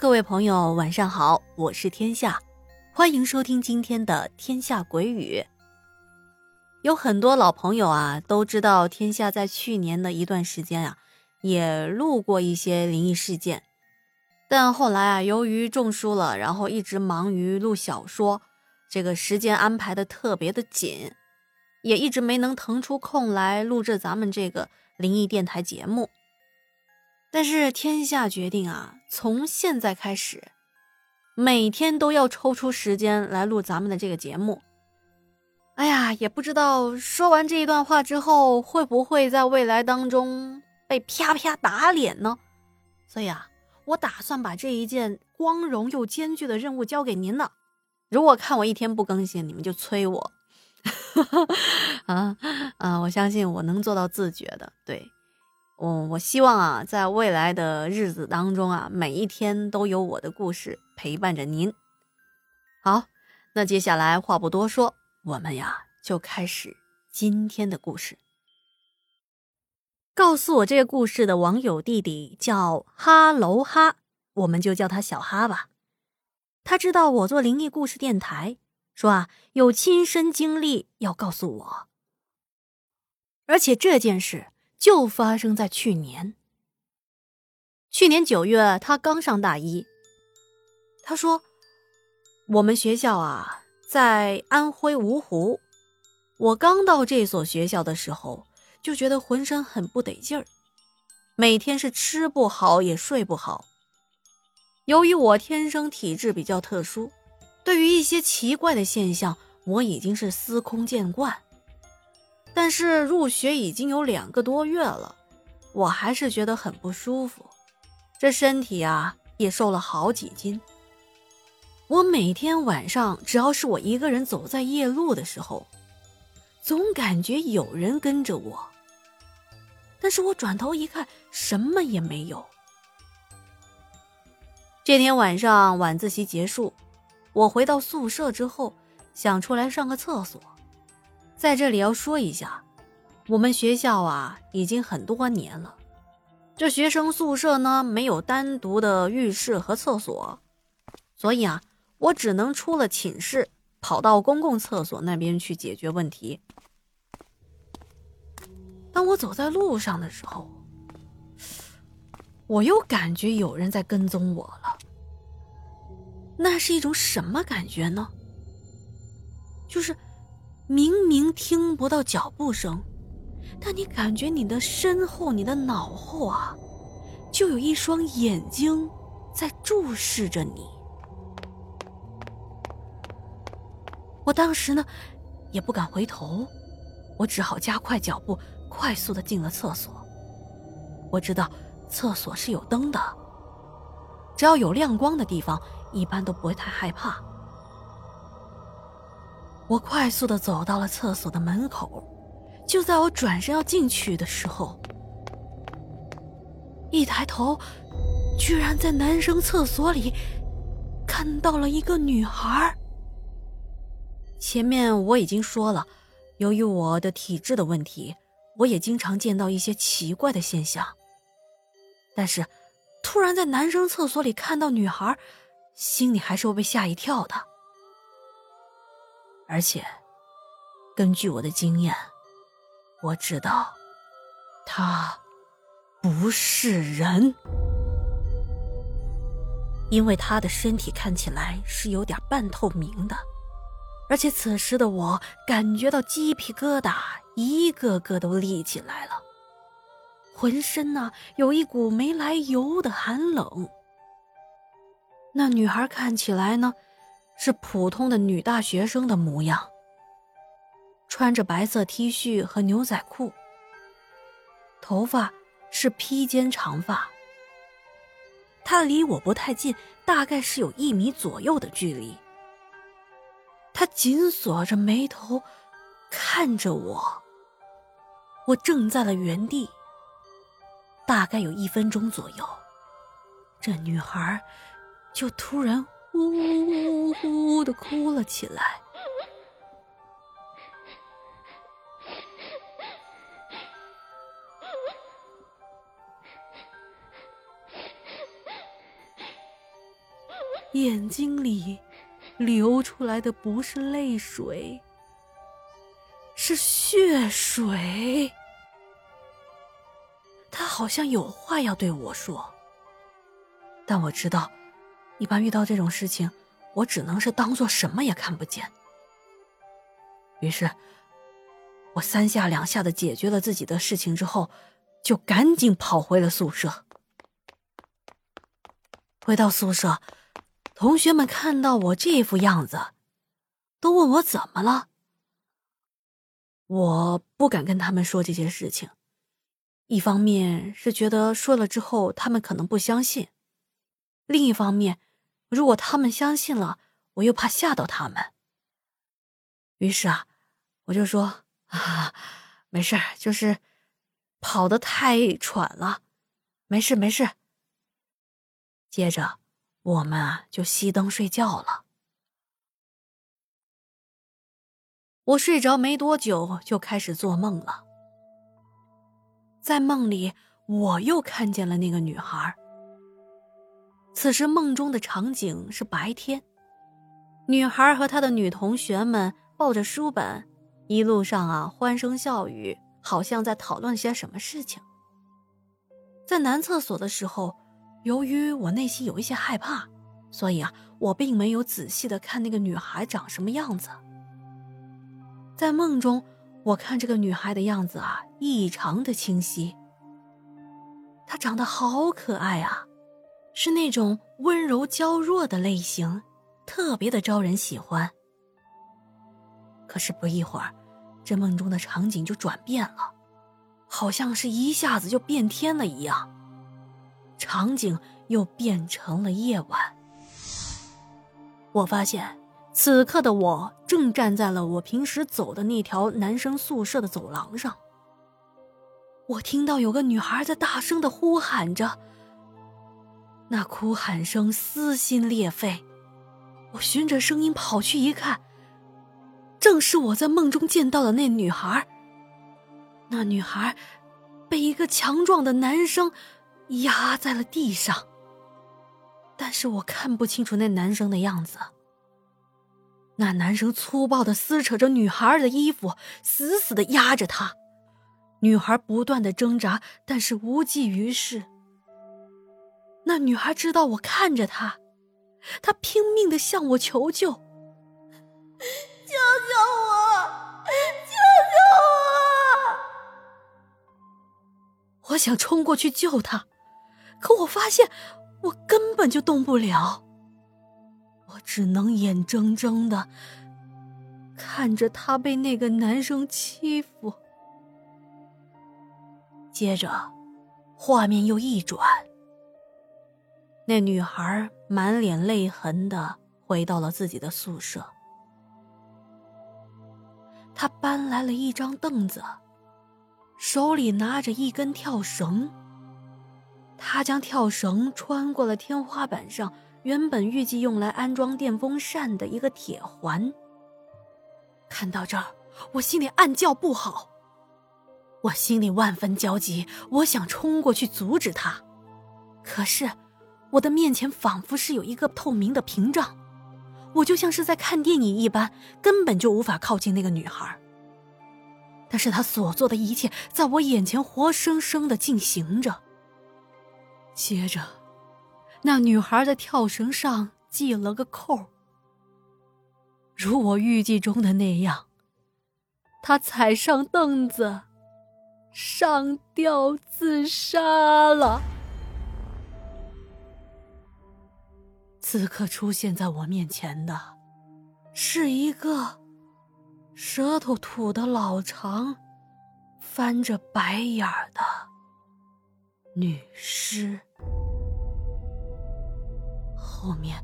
各位朋友，晚上好，我是天下，欢迎收听今天的《天下鬼语》。有很多老朋友啊，都知道天下在去年的一段时间啊，也录过一些灵异事件，但后来啊，由于中暑了，然后一直忙于录小说，这个时间安排的特别的紧，也一直没能腾出空来录制咱们这个灵异电台节目。但是天下决定啊，从现在开始，每天都要抽出时间来录咱们的这个节目。哎呀，也不知道说完这一段话之后，会不会在未来当中被啪啪打脸呢？所以啊，我打算把这一件光荣又艰巨的任务交给您呢。如果看我一天不更新，你们就催我。啊啊！我相信我能做到自觉的，对。我我希望啊，在未来的日子当中啊，每一天都有我的故事陪伴着您。好，那接下来话不多说，我们呀就开始今天的故事。告诉我这个故事的网友弟弟叫哈喽哈，我们就叫他小哈吧。他知道我做灵异故事电台，说啊有亲身经历要告诉我，而且这件事。就发生在去年。去年九月，他刚上大一。他说：“我们学校啊，在安徽芜湖。我刚到这所学校的时候，就觉得浑身很不得劲儿，每天是吃不好也睡不好。由于我天生体质比较特殊，对于一些奇怪的现象，我已经是司空见惯。”但是入学已经有两个多月了，我还是觉得很不舒服，这身体啊也瘦了好几斤。我每天晚上只要是我一个人走在夜路的时候，总感觉有人跟着我。但是我转头一看，什么也没有。这天晚上晚自习结束，我回到宿舍之后，想出来上个厕所。在这里要说一下，我们学校啊已经很多年了，这学生宿舍呢没有单独的浴室和厕所，所以啊我只能出了寝室，跑到公共厕所那边去解决问题。当我走在路上的时候，我又感觉有人在跟踪我了。那是一种什么感觉呢？就是。明明听不到脚步声，但你感觉你的身后、你的脑后啊，就有一双眼睛在注视着你。我当时呢，也不敢回头，我只好加快脚步，快速的进了厕所。我知道厕所是有灯的，只要有亮光的地方，一般都不会太害怕。我快速的走到了厕所的门口，就在我转身要进去的时候，一抬头，居然在男生厕所里看到了一个女孩。前面我已经说了，由于我的体质的问题，我也经常见到一些奇怪的现象。但是，突然在男生厕所里看到女孩，心里还是会被吓一跳的。而且，根据我的经验，我知道，他不是人，因为他的身体看起来是有点半透明的，而且此时的我感觉到鸡皮疙瘩一个个都立起来了，浑身呢有一股没来由的寒冷。那女孩看起来呢？是普通的女大学生的模样，穿着白色 T 恤和牛仔裤，头发是披肩长发。她离我不太近，大概是有一米左右的距离。她紧锁着眉头，看着我。我正在了原地，大概有一分钟左右，这女孩就突然。呜呜呜呜呜的哭了起来。眼睛里流出来的不是泪水，是血水。他好像有话要对我说，但我知道，一般遇到这种事情，我只能是当做什么也看不见。于是，我三下两下的解决了自己的事情之后，就赶紧跑回了宿舍。回到宿舍，同学们看到我这副样子，都问我怎么了。我不敢跟他们说这些事情，一方面是觉得说了之后他们可能不相信，另一方面，如果他们相信了，我又怕吓到他们。于是啊，我就说 啊，没事就是跑得太喘了，没事没事。接着，我们啊就熄灯睡觉了。我睡着没多久，就开始做梦了。在梦里，我又看见了那个女孩。此时梦中的场景是白天，女孩和她的女同学们抱着书本，一路上啊欢声笑语，好像在讨论些什么事情。在男厕所的时候。由于我内心有一些害怕，所以啊，我并没有仔细的看那个女孩长什么样子。在梦中，我看这个女孩的样子啊，异常的清晰。她长得好可爱啊，是那种温柔娇弱的类型，特别的招人喜欢。可是不一会儿，这梦中的场景就转变了，好像是一下子就变天了一样。场景又变成了夜晚。我发现，此刻的我正站在了我平时走的那条男生宿舍的走廊上。我听到有个女孩在大声的呼喊着，那哭喊声撕心裂肺。我循着声音跑去一看，正是我在梦中见到的那女孩。那女孩被一个强壮的男生。压在了地上，但是我看不清楚那男生的样子。那男生粗暴的撕扯着女孩的衣服，死死的压着她。女孩不断的挣扎，但是无济于事。那女孩知道我看着她，她拼命的向我求救：“救救我，救救我！”我想冲过去救她。可我发现，我根本就动不了。我只能眼睁睁的看着她被那个男生欺负。接着，画面又一转，那女孩满脸泪痕的回到了自己的宿舍。她搬来了一张凳子，手里拿着一根跳绳。他将跳绳穿过了天花板上原本预计用来安装电风扇的一个铁环。看到这儿，我心里暗叫不好，我心里万分焦急，我想冲过去阻止他，可是我的面前仿佛是有一个透明的屏障，我就像是在看电影一般，根本就无法靠近那个女孩。但是他所做的一切，在我眼前活生生的进行着。接着，那女孩在跳绳上系了个扣。如我预计中的那样，她踩上凳子，上吊自杀了。此刻出现在我面前的，是一个舌头吐的老长、翻着白眼儿的女尸。后面，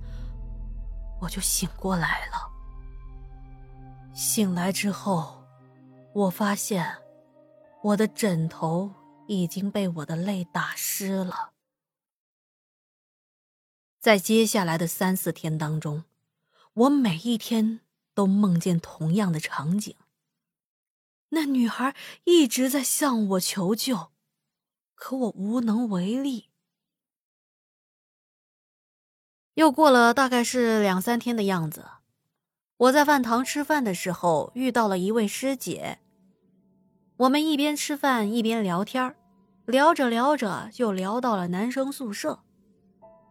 我就醒过来了。醒来之后，我发现我的枕头已经被我的泪打湿了。在接下来的三四天当中，我每一天都梦见同样的场景。那女孩一直在向我求救，可我无能为力。又过了大概是两三天的样子，我在饭堂吃饭的时候遇到了一位师姐。我们一边吃饭一边聊天聊着聊着就聊到了男生宿舍。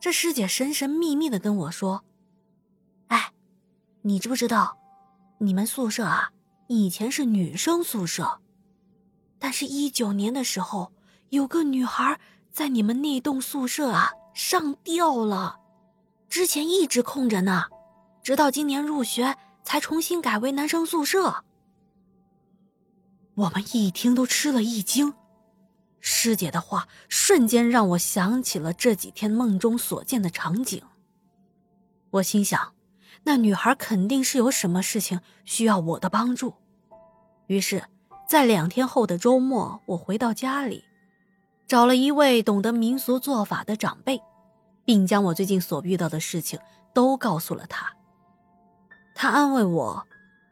这师姐神神秘秘的跟我说：“哎，你知不知道，你们宿舍啊，以前是女生宿舍，但是一九年的时候，有个女孩在你们那栋宿舍啊上吊了。”之前一直空着呢，直到今年入学才重新改为男生宿舍。我们一听都吃了一惊，师姐的话瞬间让我想起了这几天梦中所见的场景。我心想，那女孩肯定是有什么事情需要我的帮助。于是，在两天后的周末，我回到家里，找了一位懂得民俗做法的长辈。并将我最近所遇到的事情都告诉了他。他安慰我，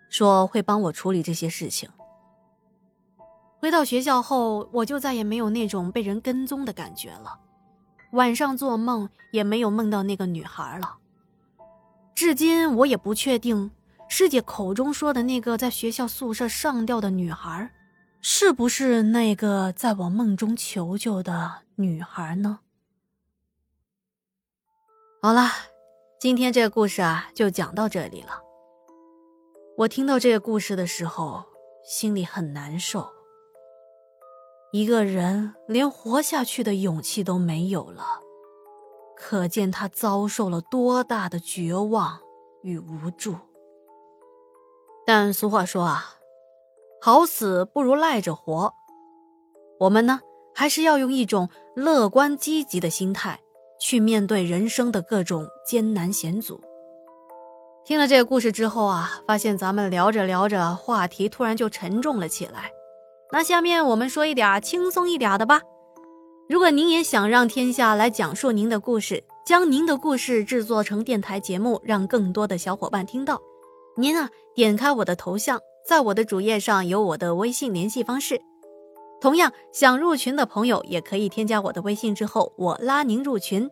说会帮我处理这些事情。回到学校后，我就再也没有那种被人跟踪的感觉了，晚上做梦也没有梦到那个女孩了。至今我也不确定师姐口中说的那个在学校宿舍上吊的女孩，是不是那个在我梦中求救的女孩呢？好了，今天这个故事啊，就讲到这里了。我听到这个故事的时候，心里很难受。一个人连活下去的勇气都没有了，可见他遭受了多大的绝望与无助。但俗话说啊，好死不如赖着活。我们呢，还是要用一种乐观积极的心态。去面对人生的各种艰难险阻。听了这个故事之后啊，发现咱们聊着聊着，话题突然就沉重了起来。那下面我们说一点轻松一点的吧。如果您也想让天下来讲述您的故事，将您的故事制作成电台节目，让更多的小伙伴听到，您啊，点开我的头像，在我的主页上有我的微信联系方式。同样想入群的朋友也可以添加我的微信，之后我拉您入群。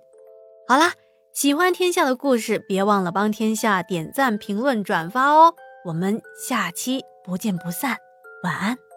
好啦，喜欢天下的故事，别忘了帮天下点赞、评论、转发哦。我们下期不见不散，晚安。